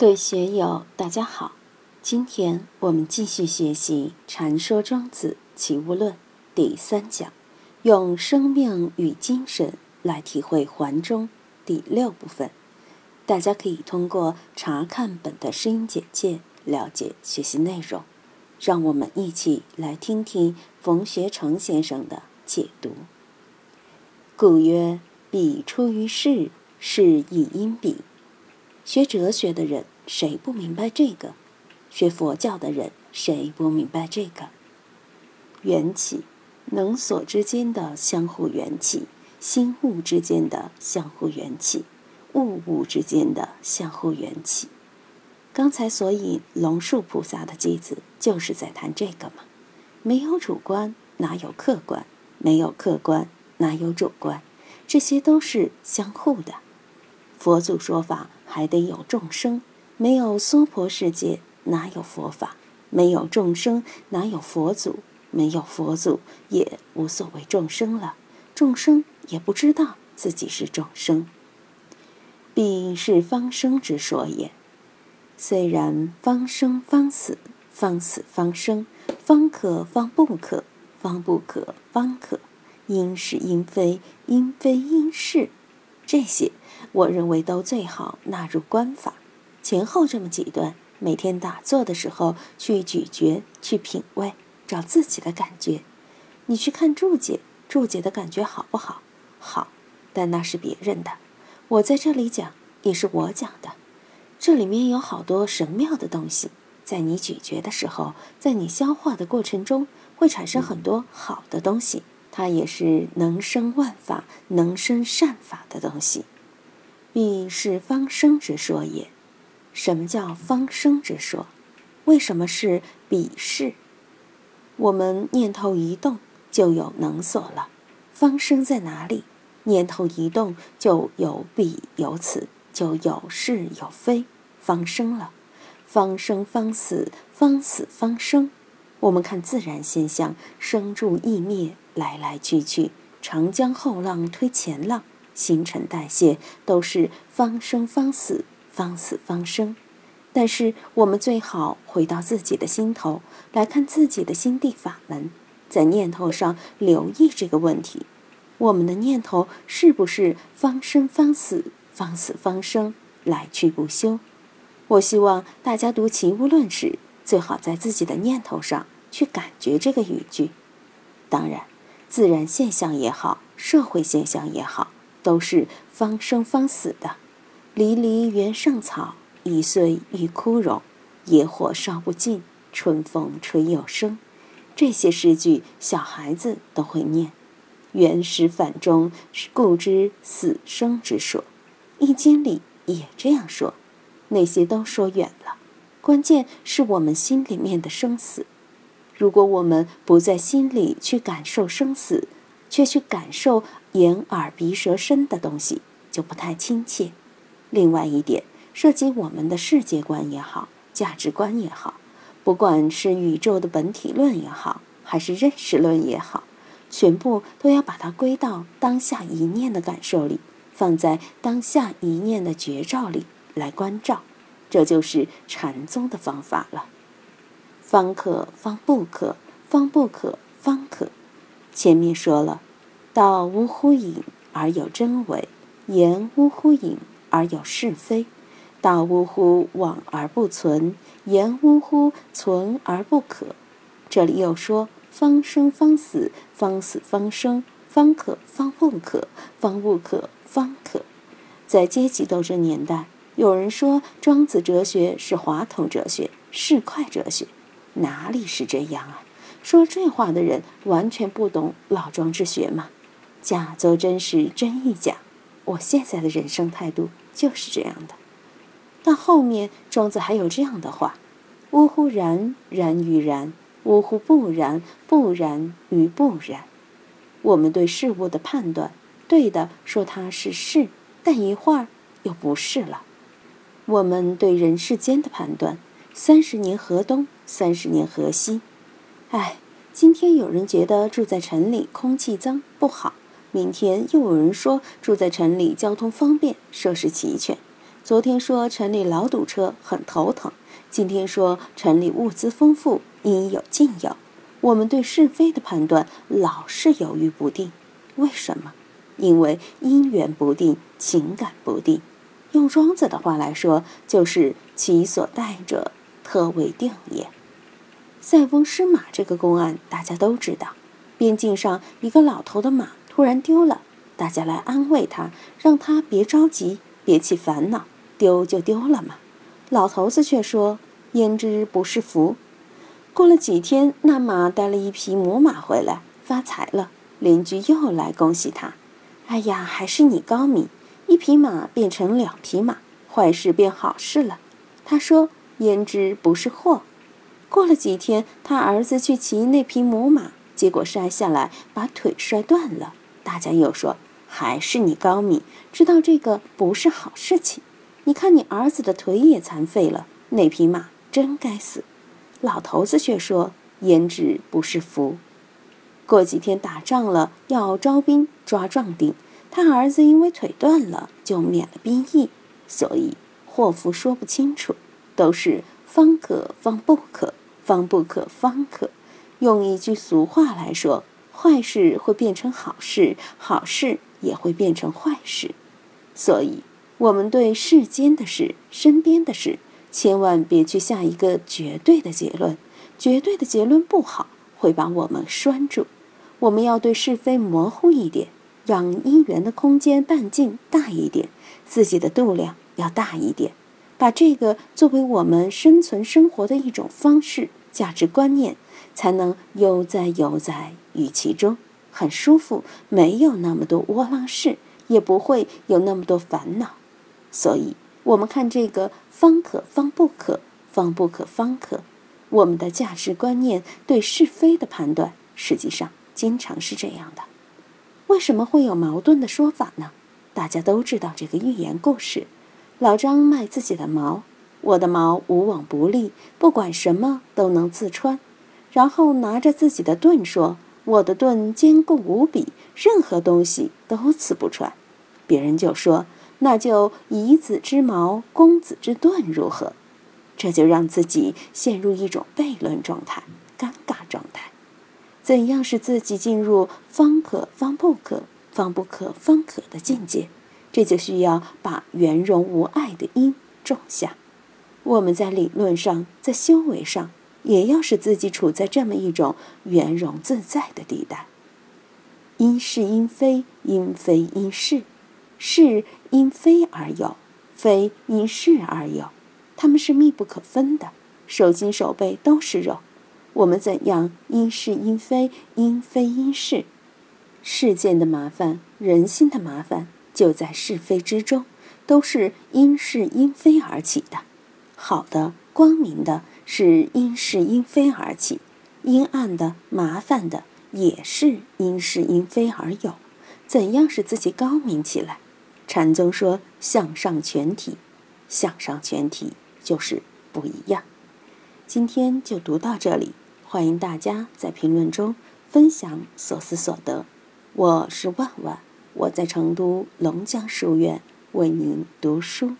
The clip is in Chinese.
各位学友，大家好！今天我们继续学习《禅说庄子齐物论》第三讲，用生命与精神来体会环中第六部分。大家可以通过查看本的声音简介了解学习内容。让我们一起来听听冯学成先生的解读。故曰：“彼出于世，是以因彼。”学哲学的人谁不明白这个？学佛教的人谁不明白这个？缘起，能所之间的相互缘起，心物之间的相互缘起，物物之间的相互缘起。刚才所引龙树菩萨的句子，就是在谈这个嘛。没有主观，哪有客观？没有客观，哪有主观？这些都是相互的。佛祖说法。还得有众生，没有娑婆世界，哪有佛法？没有众生，哪有佛祖？没有佛祖，也无所谓众生了。众生也不知道自己是众生。彼是方生之说也。虽然方生方死，方死方生，方可方不可，方不可方可，因是因非，因非因是，这些。我认为都最好纳入观法，前后这么几段，每天打坐的时候去咀嚼、去品味，找自己的感觉。你去看注解，注解的感觉好不好？好，但那是别人的。我在这里讲，也是我讲的。这里面有好多神妙的东西，在你咀嚼的时候，在你消化的过程中，会产生很多好的东西。它也是能生万法、能生善法的东西。彼是方生之说也。什么叫方生之说？为什么是彼是？我们念头一动就有能所了。方生在哪里？念头一动就有彼有此，就有是有非，方生了。方生方死，方死方生。我们看自然现象，生住异灭，来来去去，长江后浪推前浪。新陈代谢都是方生方死，方死方生。但是我们最好回到自己的心头来看自己的心地法门，在念头上留意这个问题：我们的念头是不是方生方死，方死方生，来去不休？我希望大家读《齐物论》时，最好在自己的念头上去感觉这个语句。当然，自然现象也好，社会现象也好。都是方生方死的，离离原上草，一岁一枯荣，野火烧不尽，春风吹又生。这些诗句，小孩子都会念。原始反中，故知死生之说。易经里也这样说。那些都说远了，关键是我们心里面的生死。如果我们不在心里去感受生死，却去感受眼耳鼻舌身的东西，就不太亲切。另外一点，涉及我们的世界观也好，价值观也好，不管是宇宙的本体论也好，还是认识论也好，全部都要把它归到当下一念的感受里，放在当下一念的觉照里来关照。这就是禅宗的方法了。方可方不可，方不可方可。前面说了，道无乎隐而有真伪，言无乎隐而有是非，道无乎往而不存，言无乎存而不可。这里又说方生方死，方死方生，方可方不可，方不可方可。在阶级斗争年代，有人说庄子哲学是滑头哲学，是快哲学，哪里是这样啊？说这话的人完全不懂老庄之学嘛？假作真是，真亦假。我现在的人生态度就是这样的。到后面，庄子还有这样的话：“呜呼然，然于然；呜呼不然，不然于不然。”我们对事物的判断，对的说它是是，但一会儿又不是了。我们对人世间的判断，三十年河东，三十年河西。哎，今天有人觉得住在城里空气脏不好，明天又有人说住在城里交通方便、设施齐全。昨天说城里老堵车，很头疼；今天说城里物资丰富，应有尽有。我们对是非的判断老是犹豫不定，为什么？因为因缘不定，情感不定。用庄子的话来说，就是其所待者，特未定也。塞翁失马这个公案大家都知道，边境上一个老头的马突然丢了，大家来安慰他，让他别着急，别起烦恼，丢就丢了嘛。老头子却说：“焉知不是福？”过了几天，那马带了一匹母马回来，发财了。邻居又来恭喜他：“哎呀，还是你高明，一匹马变成两匹马，坏事变好事了。”他说：“焉知不是祸？”过了几天，他儿子去骑那匹母马，结果摔下来把腿摔断了。大家又说：“还是你高明，知道这个不是好事情。你看你儿子的腿也残废了，那匹马真该死。”老头子却说：“焉知不是福。”过几天打仗了，要招兵抓壮丁，他儿子因为腿断了，就免了兵役。所以祸福说不清楚，都是方可方不可，方不可方可。用一句俗话来说，坏事会变成好事，好事也会变成坏事。所以，我们对世间的事、身边的事。千万别去下一个绝对的结论，绝对的结论不好，会把我们拴住。我们要对是非模糊一点，让因缘的空间半径大一点，自己的度量要大一点，把这个作为我们生存生活的一种方式、价值观念，才能悠哉悠哉于其中，很舒服，没有那么多窝囊事，也不会有那么多烦恼。所以。我们看这个方可方不可，方不可方可。我们的价值观念对是非的判断，实际上经常是这样的。为什么会有矛盾的说法呢？大家都知道这个寓言故事：老张卖自己的矛，我的矛无往不利，不管什么都能自穿。然后拿着自己的盾说：“我的盾坚固无比，任何东西都刺不穿。”别人就说。那就以子之矛攻子之盾如何？这就让自己陷入一种悖论状态、尴尬状态。怎样使自己进入方可方不可、方不可方可的境界？这就需要把圆融无碍的因种下。我们在理论上、在修为上，也要使自己处在这么一种圆融自在的地带。因是因非，因非因是。是因非而有，非因是而有，它们是密不可分的，手心手背都是肉。我们怎样因是因非，因非因是？世间的麻烦，人心的麻烦，就在是非之中，都是因是因非而起的。好的、光明的，是因是因非而起；阴暗的、麻烦的，也是因是因非而有。怎样使自己高明起来？禅宗说：“向上全体，向上全体就是不一样。”今天就读到这里，欢迎大家在评论中分享所思所得。我是万万，我在成都龙江书院为您读书。